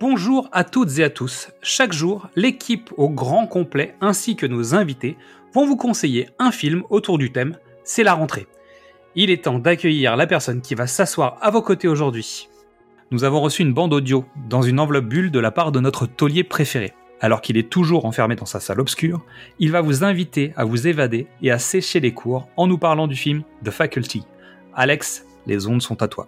Bonjour à toutes et à tous. Chaque jour, l'équipe au grand complet ainsi que nos invités vont vous conseiller un film autour du thème C'est la rentrée. Il est temps d'accueillir la personne qui va s'asseoir à vos côtés aujourd'hui. Nous avons reçu une bande audio dans une enveloppe bulle de la part de notre taulier préféré. Alors qu'il est toujours enfermé dans sa salle obscure, il va vous inviter à vous évader et à sécher les cours en nous parlant du film The Faculty. Alex, les ondes sont à toi.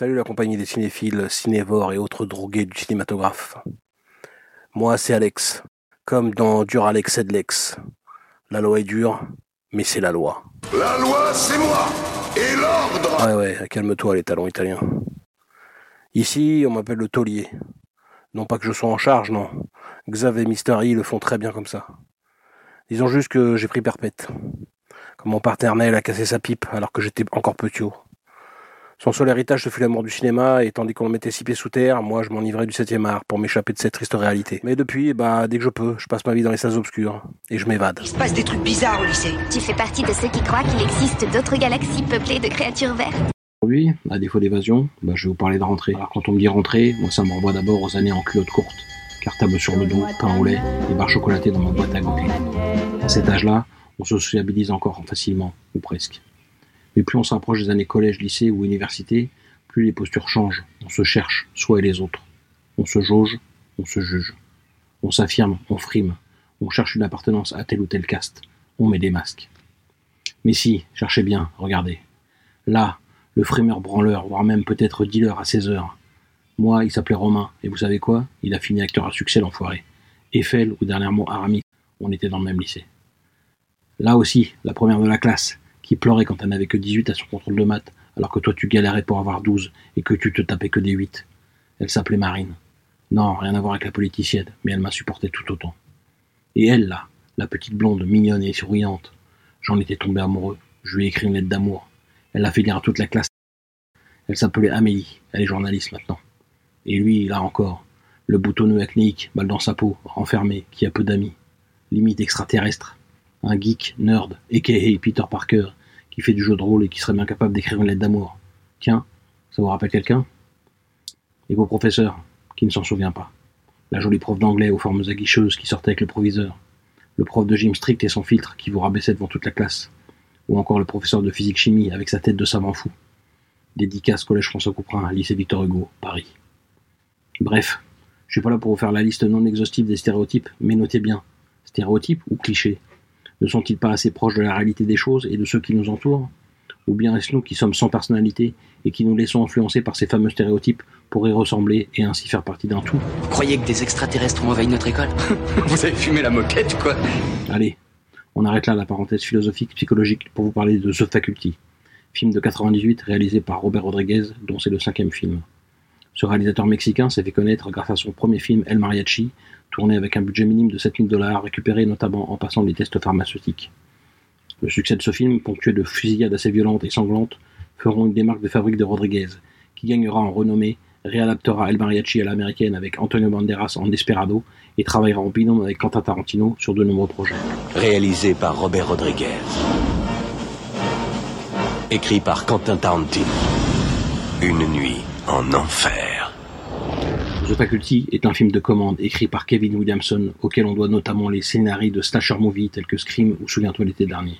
Salut la compagnie des cinéphiles, cinévores et autres drogués du cinématographe. Moi, c'est Alex. Comme dans Dur Alex et Lex. La loi est dure, mais c'est la loi. La loi, c'est moi Et l'ordre Ouais, ouais, calme-toi les talons italiens. Ici, on m'appelle le taulier. Non pas que je sois en charge, non. Xav et Mystery le font très bien comme ça. Disons juste que j'ai pris perpète. Comme mon paternel a cassé sa pipe alors que j'étais encore petit. Son seul héritage, ce fut l'amour du cinéma, et tandis qu'on le mettait six pieds sous terre, moi je m'enivrais du septième art pour m'échapper de cette triste réalité. Mais depuis, bah, dès que je peux, je passe ma vie dans les salles obscures, et je m'évade. Il se passe des trucs bizarres au lycée. Tu fais partie de ceux qui croient qu'il existe d'autres galaxies peuplées de créatures vertes Aujourd'hui, à défaut d'évasion, bah, je vais vous parler de rentrée. Alors quand on me dit rentrée, moi ça me renvoie d'abord aux années en culotte courte. Cartable sur le dos, pain au lait et barres chocolatées dans ma boîte à goûter. À cet âge-là, on se sociabilise encore facilement, ou presque. Mais plus on s'approche des années collège, lycée ou université, plus les postures changent. On se cherche, soi et les autres. On se jauge, on se juge. On s'affirme, on frime. On cherche une appartenance à tel ou tel caste. On met des masques. Mais si, cherchez bien, regardez. Là, le frimeur branleur, voire même peut-être dealer à 16 heures. Moi, il s'appelait Romain, et vous savez quoi? Il a fini acteur à succès, l'enfoiré. Eiffel, ou dernièrement Aramis, on était dans le même lycée. Là aussi, la première de la classe, qui pleurait quand elle n'avait que 18 à son contrôle de maths, alors que toi tu galérais pour avoir 12 et que tu te tapais que des 8. Elle s'appelait Marine. Non, rien à voir avec la politicienne, mais elle m'a supporté tout autant. Et elle, là, la petite blonde, mignonne et souriante, j'en étais tombé amoureux. Je lui ai écrit une lettre d'amour. Elle l'a fait lire à toute la classe. Elle s'appelait Amélie, elle est journaliste maintenant. Et lui, là encore, le boutonneux acnéique, balle dans sa peau, renfermé, qui a peu d'amis. Limite extraterrestre. Un geek, nerd, a.k.a. Peter Parker, fait du jeu de rôle et qui serait bien capable d'écrire une lettre d'amour. Tiens, ça vous rappelle quelqu'un? Et vos professeurs, qui ne s'en souvient pas. La jolie prof d'anglais aux formes aguicheuses qui sortait avec le proviseur. Le prof de gym strict et son filtre qui vous rabaissait devant toute la classe. Ou encore le professeur de physique-chimie avec sa tête de savant fou. Dédicace Collège François Couperin, lycée Victor Hugo, Paris. Bref, je suis pas là pour vous faire la liste non exhaustive des stéréotypes, mais notez bien, stéréotypes ou clichés? Ne sont-ils pas assez proches de la réalité des choses et de ceux qui nous entourent? Ou bien est-ce nous qui sommes sans personnalité et qui nous laissons influencer par ces fameux stéréotypes pour y ressembler et ainsi faire partie d'un tout? Vous croyez que des extraterrestres ont envahi notre école? Vous avez fumé la moquette, quoi. Allez, on arrête là la parenthèse philosophique psychologique pour vous parler de The Faculty, film de 98 réalisé par Robert Rodriguez, dont c'est le cinquième film. Ce réalisateur mexicain s'est fait connaître grâce à son premier film El Mariachi, tourné avec un budget minime de 7000 dollars, récupéré notamment en passant des tests pharmaceutiques. Le succès de ce film, ponctué de fusillades assez violentes et sanglantes, feront une démarque de fabrique de Rodriguez, qui gagnera en renommée, réadaptera El Mariachi à l'américaine avec Antonio Banderas en Desperado et travaillera en binôme avec Quentin Tarantino sur de nombreux projets. Réalisé par Robert Rodriguez. Écrit par Quentin Tarantino. Une nuit en enfer. The Faculty est un film de commande écrit par Kevin Williamson, auquel on doit notamment les scénarios de slasher movie tels que Scream ou Souviens-toi l'été dernier.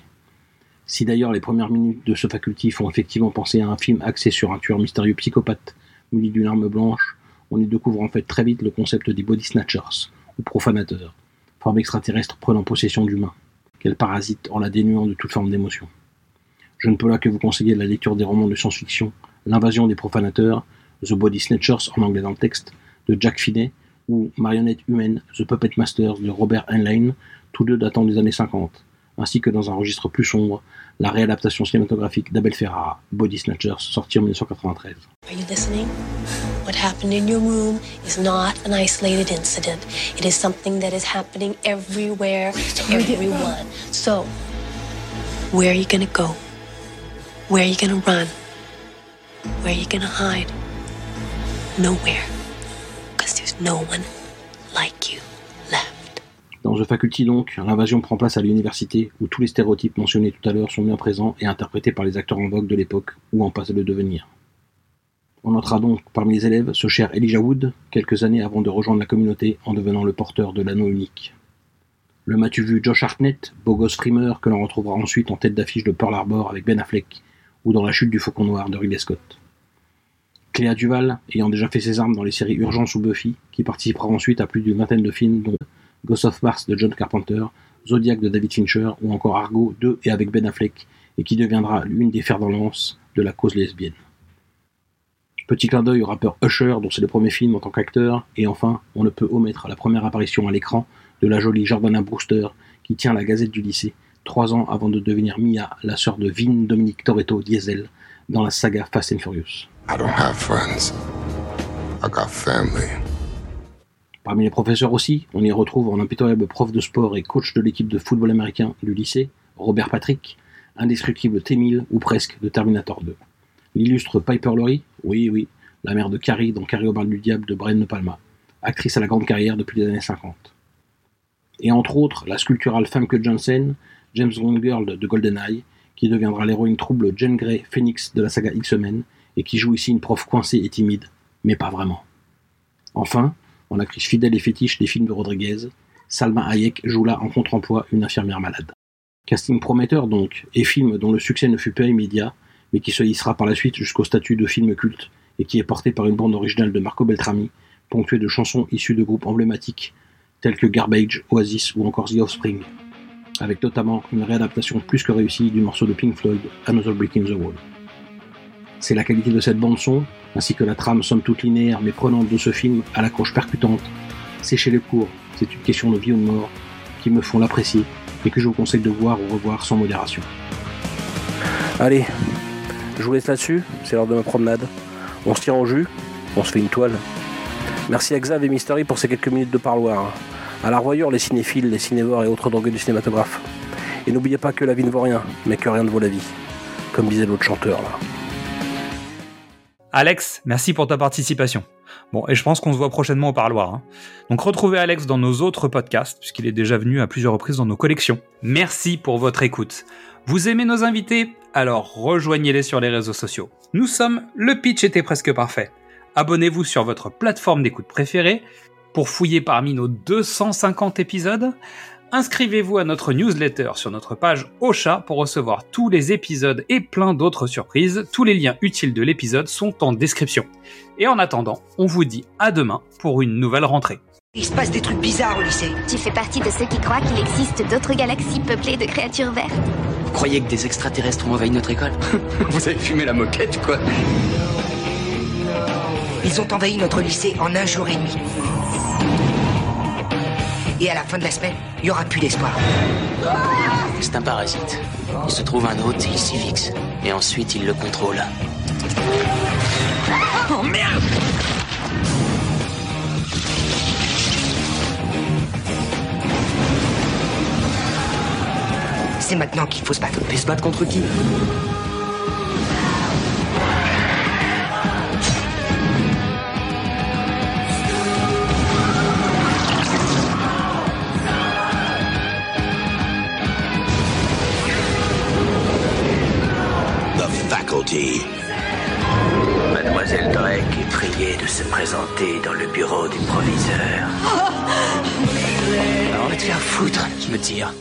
Si d'ailleurs les premières minutes de ce Faculty font effectivement penser à un film axé sur un tueur mystérieux psychopathe muni d'une arme blanche, on y découvre en fait très vite le concept des body snatchers, ou profanateurs, forme extraterrestre prenant possession d'humains, qu'elle parasite en la dénuant de toute forme d'émotion. Je ne peux là que vous conseiller la lecture des romans de science-fiction L'invasion des profanateurs, The Body Snatchers en anglais dans le texte, de Jack Finney, ou Marionnette humaine, The Puppet Masters de Robert Heinlein, tous deux datant des années 50, ainsi que dans un registre plus sombre, la réadaptation cinématographique d'Abel Ferrara, Body Snatchers, sorti en 1993. Are you listening? What happened in your room is not an isolated incident. It is something that is happening everywhere to everyone. So, where are you gonna go? Where are you run? Where are you hide? Nowhere. No one like you left. Dans The Faculty donc, l'invasion prend place à l'université où tous les stéréotypes mentionnés tout à l'heure sont bien présents et interprétés par les acteurs en vogue de l'époque ou en passe de devenir. On notera donc parmi les élèves ce cher Elijah Wood, quelques années avant de rejoindre la communauté en devenant le porteur de l'anneau unique. Le mas-tu vu Josh Hartnett, beau gosse frimeur que l'on retrouvera ensuite en tête d'affiche de Pearl Harbor avec Ben Affleck, ou dans La chute du faucon noir de Ridley Scott. Cléa Duval, ayant déjà fait ses armes dans les séries Urgence ou Buffy, qui participera ensuite à plus d'une vingtaine de films dont Ghost of Mars de John Carpenter, Zodiac de David Fincher ou encore Argo de et avec Ben Affleck, et qui deviendra l'une des fers dans lance de la cause lesbienne. Petit clin d'œil au rappeur Usher, dont c'est le premier film en tant qu'acteur, et enfin, on ne peut omettre la première apparition à l'écran de la jolie Jordana Brewster, qui tient la gazette du lycée, trois ans avant de devenir Mia, la sœur de Vin Dominique Toretto Diesel, dans la saga Fast and Furious. I don't have friends. I got family. Parmi les professeurs aussi, on y retrouve un impitoyable prof de sport et coach de l'équipe de football américain du lycée, Robert Patrick, indestructible T-1000 ou presque de Terminator 2. L'illustre Piper Laurie, oui oui, la mère de Carrie dans Carrie au du diable de Brian De Palma, actrice à la grande carrière depuis les années 50. Et entre autres, la sculpturale Famke Janssen, James Bond Girl de GoldenEye, qui deviendra l'héroïne trouble Jane Grey Phoenix de la saga X-Men, et qui joue ici une prof coincée et timide, mais pas vraiment. Enfin, en actrice fidèle et fétiche des films de Rodriguez, Salma Hayek joue là en contre-emploi une infirmière malade. Casting prometteur donc, et film dont le succès ne fut pas immédiat, mais qui se hissera par la suite jusqu'au statut de film culte, et qui est porté par une bande originale de Marco Beltrami, ponctuée de chansons issues de groupes emblématiques tels que Garbage, Oasis ou encore The Offspring, avec notamment une réadaptation plus que réussie du morceau de Pink Floyd, Another Brick in the Wall. C'est la qualité de cette bande-son, ainsi que la trame somme toute linéaire mais prenante de ce film à l'accroche percutante, sécher les cours, c'est une question de vie ou de mort, qui me font l'apprécier et que je vous conseille de voir ou revoir sans modération. Allez, je vous laisse là-dessus, c'est l'heure de ma promenade. On se tire au jus, on se fait une toile. Merci à Xav et Mystery pour ces quelques minutes de parloir. À la revoyure les cinéphiles, les cinévores et autres drogués du cinématographe. Et n'oubliez pas que la vie ne vaut rien, mais que rien ne vaut la vie. Comme disait l'autre chanteur là. Alex, merci pour ta participation. Bon, et je pense qu'on se voit prochainement au parloir. hein. Donc retrouvez Alex dans nos autres podcasts, puisqu'il est déjà venu à plusieurs reprises dans nos collections. Merci pour votre écoute. Vous aimez nos invités? Alors rejoignez-les sur les réseaux sociaux. Nous sommes Le Pitch était presque parfait. Abonnez-vous sur votre plateforme d'écoute préférée pour fouiller parmi nos 250 épisodes. Inscrivez-vous à notre newsletter sur notre page Ocha pour recevoir tous les épisodes et plein d'autres surprises. Tous les liens utiles de l'épisode sont en description. Et en attendant, on vous dit à demain pour une nouvelle rentrée. Il se passe des trucs bizarres au lycée. Tu fais partie de ceux qui croient qu'il existe d'autres galaxies peuplées de créatures vertes Vous croyez que des extraterrestres ont envahi notre école? Vous avez fumé la moquette, quoi Ils ont envahi notre lycée en un jour et demi. Et à la fin de la semaine, il n'y aura plus d'espoir. C'est un parasite. Il se trouve un hôte et il s'y fixe. Et ensuite, il le contrôle. Oh merde C'est maintenant qu'il faut se battre. Mais se battre contre qui? Mademoiselle Drake est priée de se présenter dans le bureau du proviseur. On va te faire foutre, je me tire.